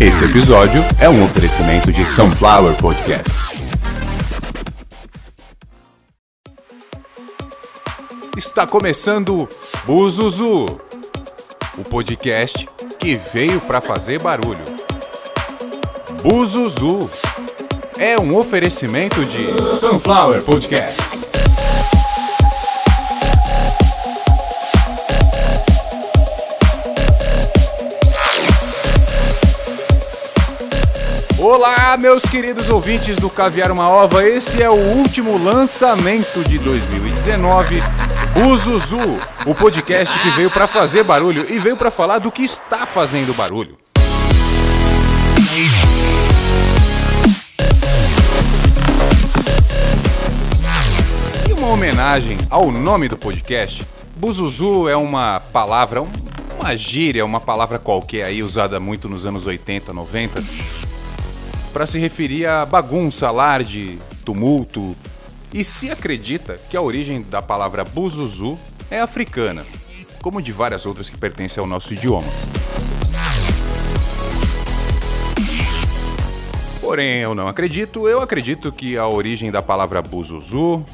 Esse episódio é um oferecimento de Sunflower Podcast. Está começando Buzuzu, o podcast que veio para fazer barulho. Buzuzu é um oferecimento de Sunflower Podcast. Olá, meus queridos ouvintes do Caviar uma Ova. Esse é o último lançamento de 2019, Buzuzu, o podcast que veio para fazer barulho e veio para falar do que está fazendo barulho. E uma homenagem ao nome do podcast, Buzuzu é uma palavra, uma gíria, uma palavra qualquer aí usada muito nos anos 80, 90 para se referir a bagunça, alarde, tumulto. E se acredita que a origem da palavra buzuzu é africana, como de várias outras que pertencem ao nosso idioma. Porém, eu não acredito, eu acredito que a origem da palavra buzuzu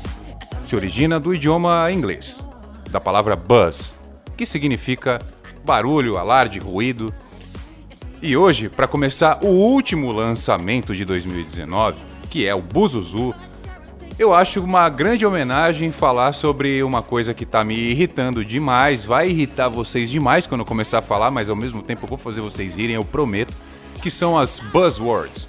se origina do idioma inglês, da palavra buzz, que significa barulho, alarde, ruído e hoje, para começar o último lançamento de 2019, que é o Buzuzu, eu acho uma grande homenagem falar sobre uma coisa que tá me irritando demais, vai irritar vocês demais quando eu começar a falar, mas ao mesmo tempo eu vou fazer vocês rirem, eu prometo, que são as buzzwords.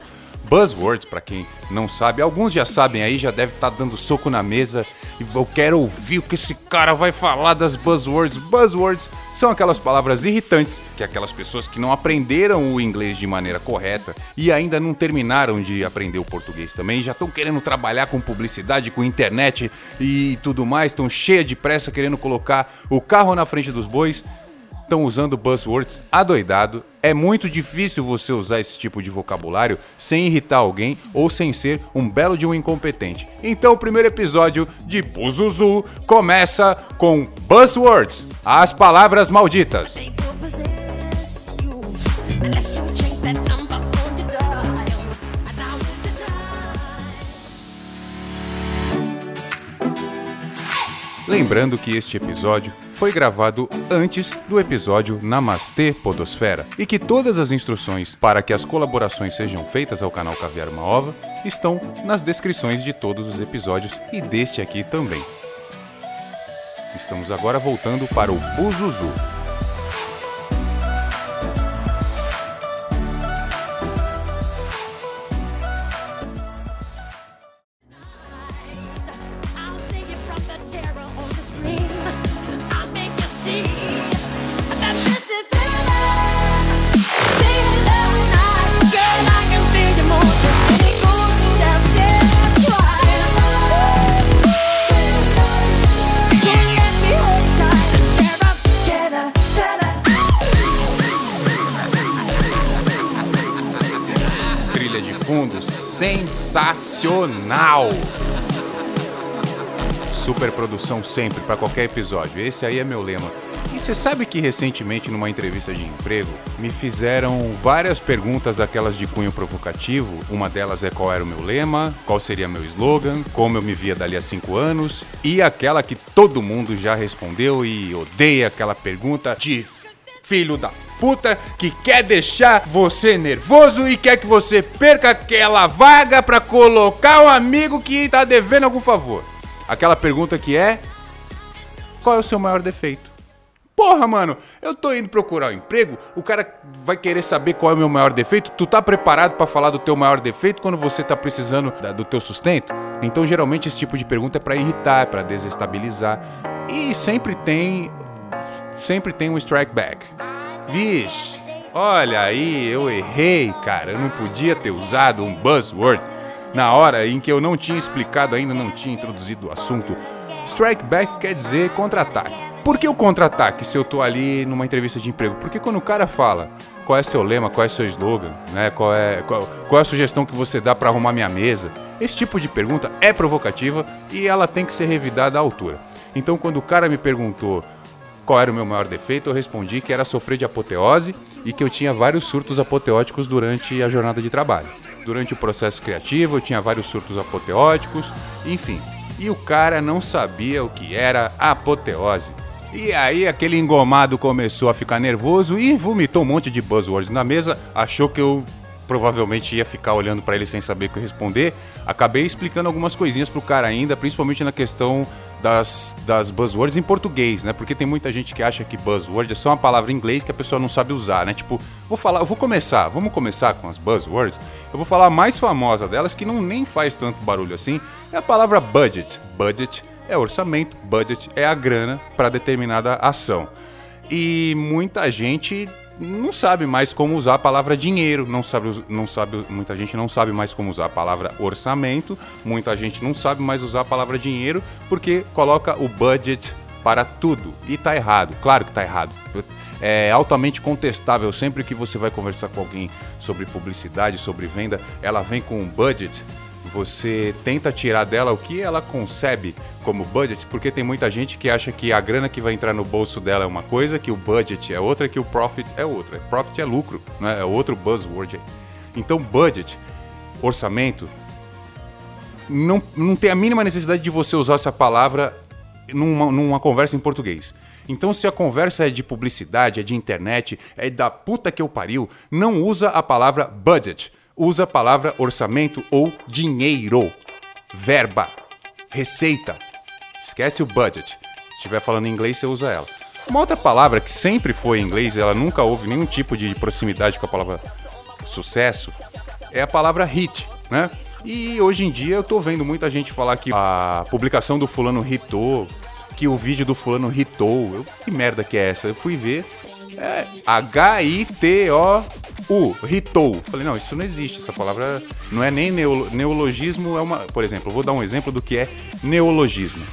Buzzwords, para quem não sabe, alguns já sabem aí, já deve estar tá dando soco na mesa e eu quero ouvir o que esse cara vai falar das buzzwords. Buzzwords são aquelas palavras irritantes que aquelas pessoas que não aprenderam o inglês de maneira correta e ainda não terminaram de aprender o português também, já estão querendo trabalhar com publicidade, com internet e tudo mais, estão cheia de pressa querendo colocar o carro na frente dos bois estão usando buzzwords adoidado. É muito difícil você usar esse tipo de vocabulário sem irritar alguém ou sem ser um belo de um incompetente. Então o primeiro episódio de Buzuzu começa com buzzwords, as palavras malditas. Lembrando que este episódio foi gravado antes do episódio Namastê Podosfera e que todas as instruções para que as colaborações sejam feitas ao canal Caviar Uma Ova estão nas descrições de todos os episódios e deste aqui também. Estamos agora voltando para o Buzuzu. Sensacional. Super produção sempre para qualquer episódio. Esse aí é meu lema. E você sabe que recentemente numa entrevista de emprego me fizeram várias perguntas daquelas de cunho provocativo. Uma delas é qual era o meu lema, qual seria meu slogan, como eu me via dali a cinco anos e aquela que todo mundo já respondeu e odeia aquela pergunta de filho da puta que quer deixar você nervoso e quer que você perca aquela vaga para colocar um amigo que tá devendo algum favor. Aquela pergunta que é: qual é o seu maior defeito? Porra, mano, eu tô indo procurar um emprego, o cara vai querer saber qual é o meu maior defeito. Tu tá preparado para falar do teu maior defeito quando você tá precisando da, do teu sustento? Então, geralmente esse tipo de pergunta é para irritar, é para desestabilizar e sempre tem sempre tem um strike back. Vixe, olha aí, eu errei, cara. Eu não podia ter usado um buzzword na hora em que eu não tinha explicado ainda, não tinha introduzido o assunto. Strike back quer dizer contra-ataque. Por que o contra-ataque se eu tô ali numa entrevista de emprego? Porque quando o cara fala qual é seu lema, qual é seu slogan, né? Qual é, qual, qual é a sugestão que você dá para arrumar minha mesa? Esse tipo de pergunta é provocativa e ela tem que ser revidada à altura. Então, quando o cara me perguntou qual era o meu maior defeito, eu respondi que era sofrer de apoteose e que eu tinha vários surtos apoteóticos durante a jornada de trabalho. Durante o processo criativo, eu tinha vários surtos apoteóticos, enfim. E o cara não sabia o que era apoteose. E aí aquele engomado começou a ficar nervoso e vomitou um monte de buzzwords na mesa, achou que eu provavelmente ia ficar olhando para ele sem saber o que responder. Acabei explicando algumas coisinhas pro cara ainda, principalmente na questão das, das buzzwords em português, né? Porque tem muita gente que acha que buzzword é só uma palavra em inglês que a pessoa não sabe usar, né? Tipo, vou falar, eu vou começar, vamos começar com as buzzwords. Eu vou falar a mais famosa delas, que não nem faz tanto barulho assim, é a palavra budget. Budget é orçamento, budget é a grana para determinada ação. E muita gente não sabe mais como usar a palavra dinheiro, não sabe, não sabe, muita gente não sabe mais como usar a palavra orçamento, muita gente não sabe mais usar a palavra dinheiro porque coloca o budget para tudo e tá errado. Claro que tá errado. É altamente contestável sempre que você vai conversar com alguém sobre publicidade, sobre venda, ela vem com um budget você tenta tirar dela o que ela concebe como budget, porque tem muita gente que acha que a grana que vai entrar no bolso dela é uma coisa, que o budget é outra, que o profit é outra. Profit é lucro, né? é outro buzzword. Então, budget, orçamento, não, não tem a mínima necessidade de você usar essa palavra numa, numa conversa em português. Então, se a conversa é de publicidade, é de internet, é da puta que eu pariu, não usa a palavra budget usa a palavra orçamento ou dinheiro, verba, receita. Esquece o budget. Se estiver falando em inglês, você usa ela. Uma outra palavra que sempre foi em inglês, ela nunca houve nenhum tipo de proximidade com a palavra sucesso, é a palavra hit, né? E hoje em dia eu tô vendo muita gente falar que a publicação do fulano hitou, que o vídeo do fulano hitou. Eu, que merda que é essa? Eu fui ver. É H-I-T-O o, ritou. Falei, não, isso não existe. Essa palavra não é nem neologismo, é uma. Por exemplo, vou dar um exemplo do que é neologismo.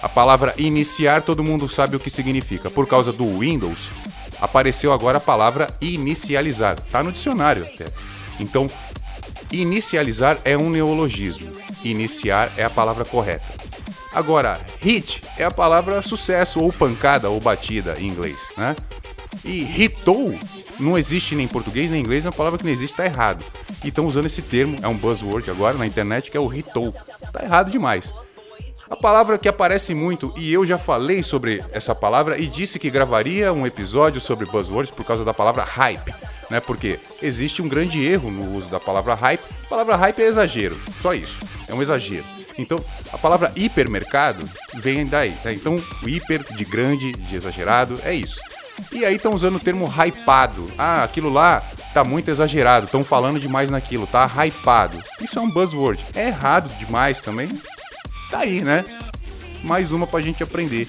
A palavra iniciar, todo mundo sabe o que significa. Por causa do Windows, apareceu agora a palavra inicializar. Tá no dicionário até. Então, inicializar é um neologismo. Iniciar é a palavra correta. Agora, hit é a palavra sucesso ou pancada ou batida em inglês, né? E hitou não existe nem em português nem em inglês, é uma palavra que não existe, está errado. E estão usando esse termo, é um buzzword agora na internet, que é o hitou. Está errado demais. A palavra que aparece muito, e eu já falei sobre essa palavra e disse que gravaria um episódio sobre buzzwords por causa da palavra hype, né? Porque existe um grande erro no uso da palavra hype. A palavra hype é exagero, só isso, é um exagero. Então, a palavra hipermercado vem daí. Né? Então, o hiper de grande, de exagerado, é isso. E aí estão usando o termo hypado. Ah, aquilo lá tá muito exagerado, estão falando demais naquilo, tá hypado. Isso é um buzzword. É errado demais também. Tá aí, né? Mais uma pra gente aprender.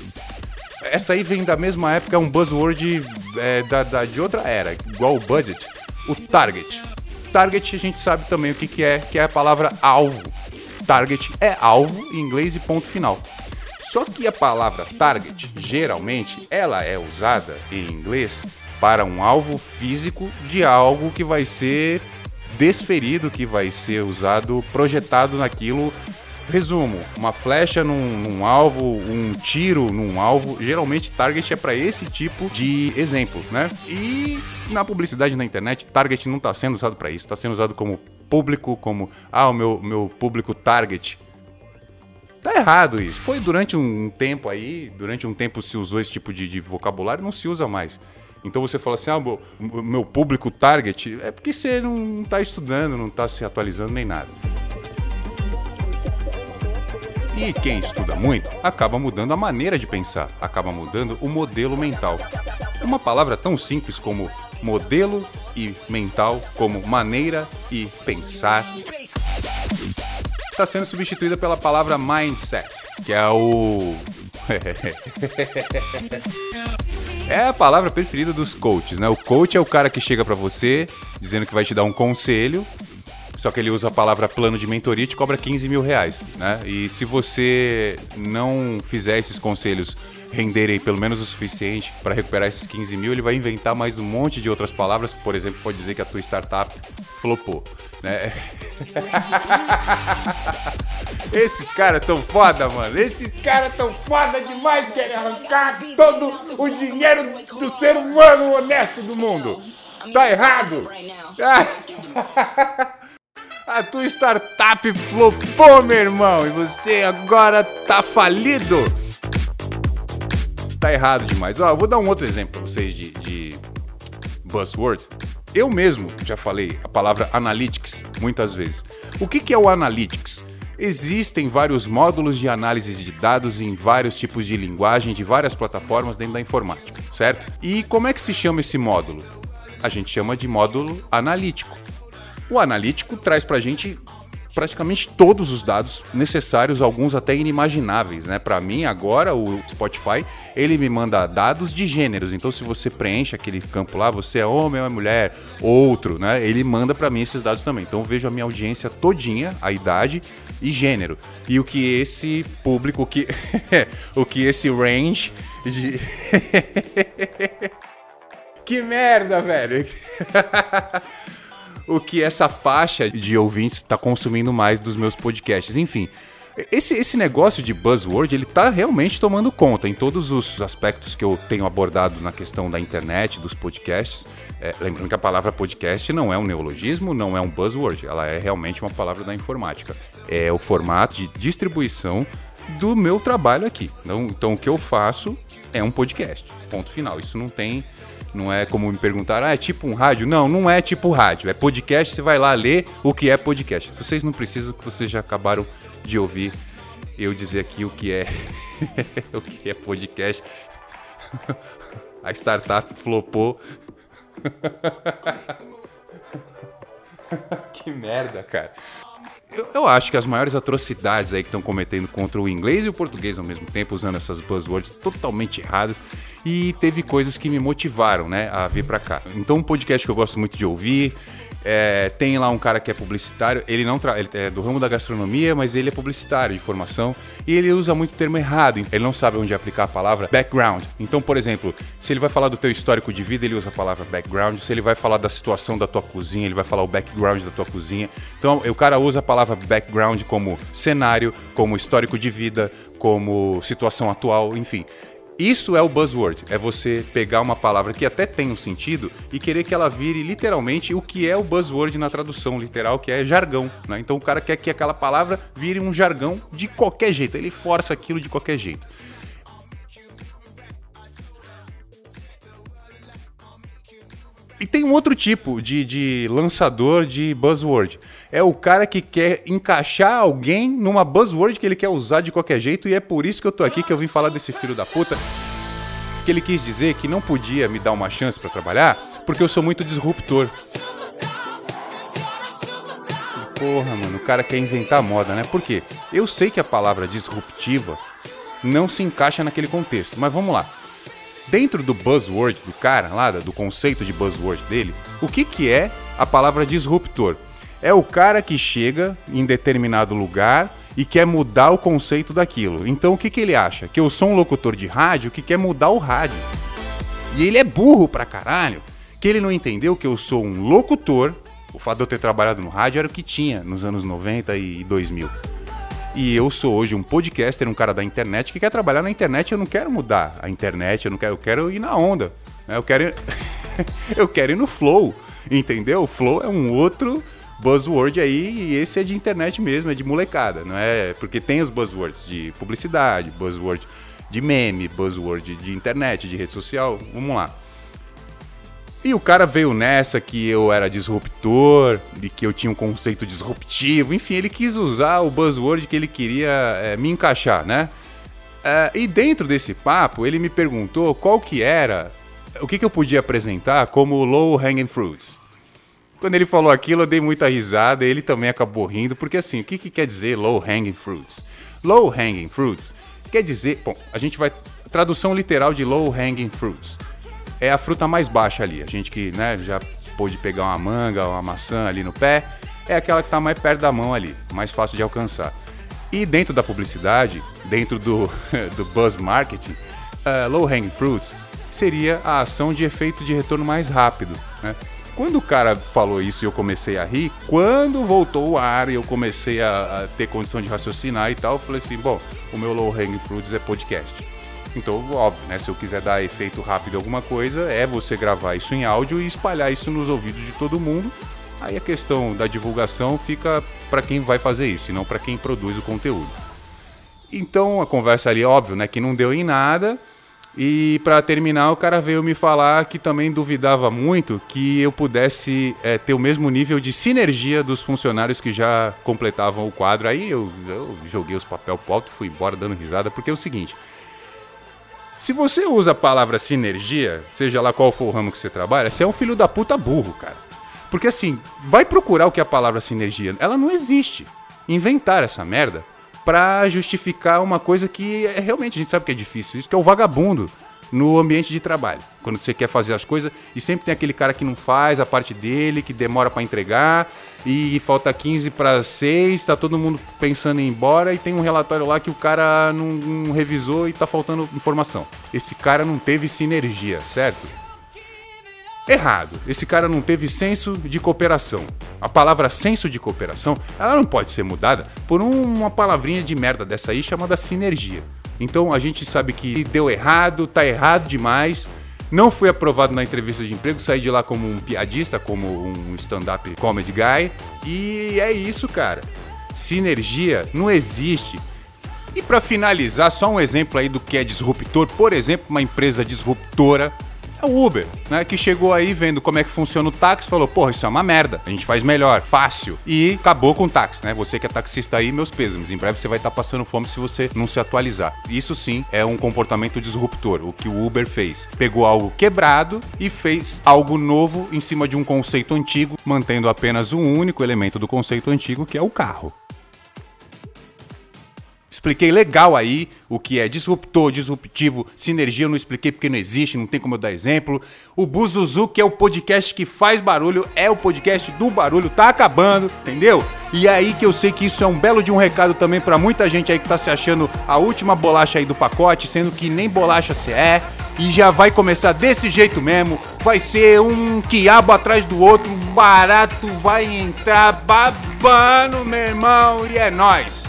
Essa aí vem da mesma época, é um buzzword é, da, da, de outra era, igual o budget. O target. Target a gente sabe também o que, que é, que é a palavra alvo. Target é alvo em inglês e ponto final. Só que a palavra target, geralmente, ela é usada em inglês para um alvo físico de algo que vai ser desferido, que vai ser usado, projetado naquilo. Resumo: uma flecha num, num alvo, um tiro num alvo. Geralmente, target é para esse tipo de exemplo, né? E na publicidade na internet, target não está sendo usado para isso, está sendo usado como público, como ah, o meu, meu público target Tá errado isso. Foi durante um tempo aí, durante um tempo se usou esse tipo de, de vocabulário, não se usa mais. Então você fala assim, ah, meu, meu público target, é porque você não está estudando, não está se atualizando nem nada. E quem estuda muito acaba mudando a maneira de pensar, acaba mudando o modelo mental. Uma palavra tão simples como modelo e mental, como maneira e pensar, está sendo substituída pela palavra mindset, que é o. é a palavra preferida dos coaches, né? O coach é o cara que chega para você dizendo que vai te dar um conselho, só que ele usa a palavra plano de mentoria e te cobra 15 mil reais, né? E se você não fizer esses conselhos renderem pelo menos o suficiente para recuperar esses 15 mil, ele vai inventar mais um monte de outras palavras, por exemplo, pode dizer que a tua startup flopou. Né? Esses caras tão foda, mano. Esses caras tão foda demais. Querem arrancar todo o dinheiro do ser humano honesto do mundo. Tá errado. A tua startup flopou, meu irmão. E você agora tá falido. Tá errado demais. Ó, eu vou dar um outro exemplo pra vocês de, de buzzword. Eu mesmo já falei a palavra analytics muitas vezes. O que, que é o analytics? Existem vários módulos de análise de dados em vários tipos de linguagem, de várias plataformas dentro da informática, certo? E como é que se chama esse módulo? A gente chama de módulo analítico. O analítico traz para a gente praticamente todos os dados necessários, alguns até inimagináveis, né? Para mim agora o Spotify ele me manda dados de gêneros. Então se você preenche aquele campo lá, você é homem ou é mulher, outro, né? Ele manda para mim esses dados também. Então eu vejo a minha audiência todinha, a idade e gênero. E o que esse público, o que o que esse range de Que merda, velho. o que essa faixa de ouvintes está consumindo mais dos meus podcasts. Enfim, esse, esse negócio de buzzword, ele tá realmente tomando conta em todos os aspectos que eu tenho abordado na questão da internet, dos podcasts. É, lembrando que a palavra podcast não é um neologismo, não é um buzzword, ela é realmente uma palavra da informática. É o formato de distribuição do meu trabalho aqui. Então, então o que eu faço é um podcast. Ponto final. Isso não tem não é como me perguntar, ah, é tipo um rádio? Não, não é tipo rádio. É podcast, você vai lá ler o que é podcast. Vocês não precisam, que vocês já acabaram de ouvir eu dizer aqui o que é o que é podcast. A startup flopou. que merda, cara. Eu, eu, acho que as maiores atrocidades aí que estão cometendo contra o inglês e o português ao mesmo tempo, usando essas buzzwords totalmente erradas, e teve coisas que me motivaram, né, a vir para cá. Então, um podcast que eu gosto muito de ouvir, é, tem lá um cara que é publicitário, ele não ele é do ramo da gastronomia, mas ele é publicitário de formação e ele usa muito termo errado. Ele não sabe onde aplicar a palavra background. Então, por exemplo, se ele vai falar do teu histórico de vida, ele usa a palavra background. Se ele vai falar da situação da tua cozinha, ele vai falar o background da tua cozinha. Então, o cara usa a palavra background como cenário, como histórico de vida, como situação atual, enfim. Isso é o buzzword, é você pegar uma palavra que até tem um sentido e querer que ela vire literalmente o que é o buzzword na tradução literal, que é jargão. Né? Então o cara quer que aquela palavra vire um jargão de qualquer jeito, ele força aquilo de qualquer jeito. E tem um outro tipo de, de lançador de buzzword. É o cara que quer encaixar alguém numa buzzword que ele quer usar de qualquer jeito, e é por isso que eu tô aqui, que eu vim falar desse filho da puta. Que ele quis dizer que não podia me dar uma chance para trabalhar, porque eu sou muito disruptor. Porra, mano, o cara quer inventar moda, né? Por quê? Eu sei que a palavra disruptiva não se encaixa naquele contexto, mas vamos lá dentro do buzzword do cara, lá do conceito de buzzword dele, o que, que é a palavra disruptor? É o cara que chega em determinado lugar e quer mudar o conceito daquilo. Então o que, que ele acha? Que eu sou um locutor de rádio que quer mudar o rádio. E ele é burro pra caralho, que ele não entendeu que eu sou um locutor. O fato de eu ter trabalhado no rádio era o que tinha nos anos 90 e 2000. E eu sou hoje um podcaster, um cara da internet que quer trabalhar na internet. Eu não quero mudar a internet, eu não quero, eu quero ir na onda. Né? Eu quero ir, eu quero ir no flow, entendeu? O flow é um outro buzzword aí e esse é de internet mesmo, é de molecada, não é? Porque tem os buzzwords de publicidade, buzzword de meme, buzzword de internet, de rede social. Vamos lá. E o cara veio nessa que eu era disruptor, e que eu tinha um conceito disruptivo, enfim, ele quis usar o buzzword que ele queria é, me encaixar, né? É, e dentro desse papo, ele me perguntou qual que era, o que, que eu podia apresentar como low hanging fruits. Quando ele falou aquilo, eu dei muita risada, ele também acabou rindo, porque assim, o que, que quer dizer low hanging fruits? Low hanging fruits quer dizer, bom, a gente vai tradução literal de low hanging fruits é a fruta mais baixa ali. A gente que né, já pôde pegar uma manga, uma maçã ali no pé, é aquela que está mais perto da mão ali, mais fácil de alcançar. E dentro da publicidade, dentro do, do buzz marketing, uh, low hanging fruits seria a ação de efeito de retorno mais rápido. Né? Quando o cara falou isso e eu comecei a rir, quando voltou o ar e eu comecei a, a ter condição de raciocinar e tal, eu falei assim: bom, o meu low hanging fruits é podcast. Então, óbvio, né? Se eu quiser dar efeito rápido em alguma coisa, é você gravar isso em áudio e espalhar isso nos ouvidos de todo mundo. Aí a questão da divulgação fica para quem vai fazer isso, e não para quem produz o conteúdo. Então a conversa ali, óbvio, né, que não deu em nada. E para terminar, o cara veio me falar que também duvidava muito que eu pudesse é, ter o mesmo nível de sinergia dos funcionários que já completavam o quadro. Aí eu, eu joguei os papel pro alto e fui embora dando risada, porque é o seguinte. Se você usa a palavra sinergia, seja lá qual for o ramo que você trabalha, você é um filho da puta burro, cara. Porque assim, vai procurar o que é a palavra sinergia. Ela não existe. Inventar essa merda para justificar uma coisa que é, realmente a gente sabe que é difícil. Isso que é o vagabundo no ambiente de trabalho. Quando você quer fazer as coisas e sempre tem aquele cara que não faz a parte dele, que demora para entregar e falta 15 para 6, tá todo mundo pensando em ir embora e tem um relatório lá que o cara não, não revisou e tá faltando informação. Esse cara não teve sinergia, certo? Errado. Esse cara não teve senso de cooperação. A palavra senso de cooperação, ela não pode ser mudada por uma palavrinha de merda dessa aí chamada sinergia. Então a gente sabe que deu errado, tá errado demais. Não fui aprovado na entrevista de emprego, saí de lá como um piadista, como um stand-up comedy guy. E é isso, cara. Sinergia não existe. E para finalizar, só um exemplo aí do que é disruptor. Por exemplo, uma empresa disruptora é o Uber, né? Que chegou aí vendo como é que funciona o táxi, falou, porra, isso é uma merda, a gente faz melhor, fácil. E acabou com o táxi, né? Você que é taxista aí, meus pêsames. Em breve você vai estar tá passando fome se você não se atualizar. Isso sim é um comportamento disruptor, o que o Uber fez. Pegou algo quebrado e fez algo novo em cima de um conceito antigo, mantendo apenas um único elemento do conceito antigo, que é o carro. Expliquei legal aí o que é disruptor, disruptivo, sinergia eu não expliquei porque não existe, não tem como eu dar exemplo. O Buzuzu, que é o podcast que faz barulho, é o podcast do barulho, tá acabando, entendeu? E é aí que eu sei que isso é um belo de um recado também para muita gente aí que tá se achando a última bolacha aí do pacote, sendo que nem bolacha você é. E já vai começar desse jeito mesmo. Vai ser um quiabo atrás do outro, barato vai entrar babando, meu irmão, e é nós.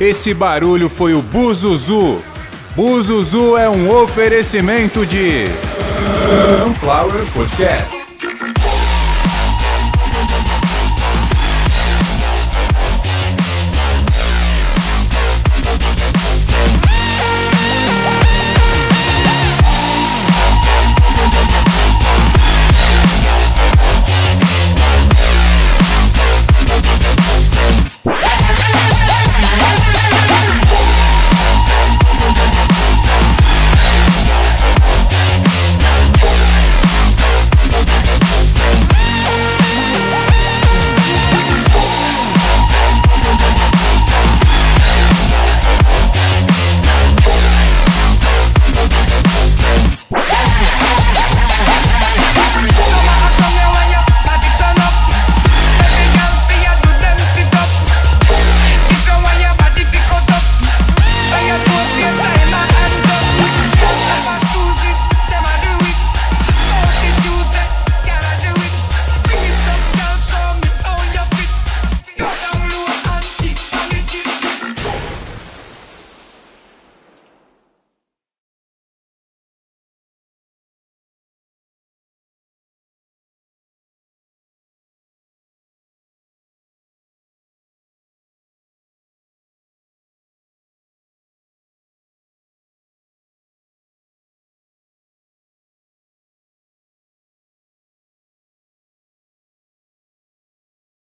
Esse barulho foi o Buzuzu. Buzuzu é um oferecimento de Sunflower Podcast.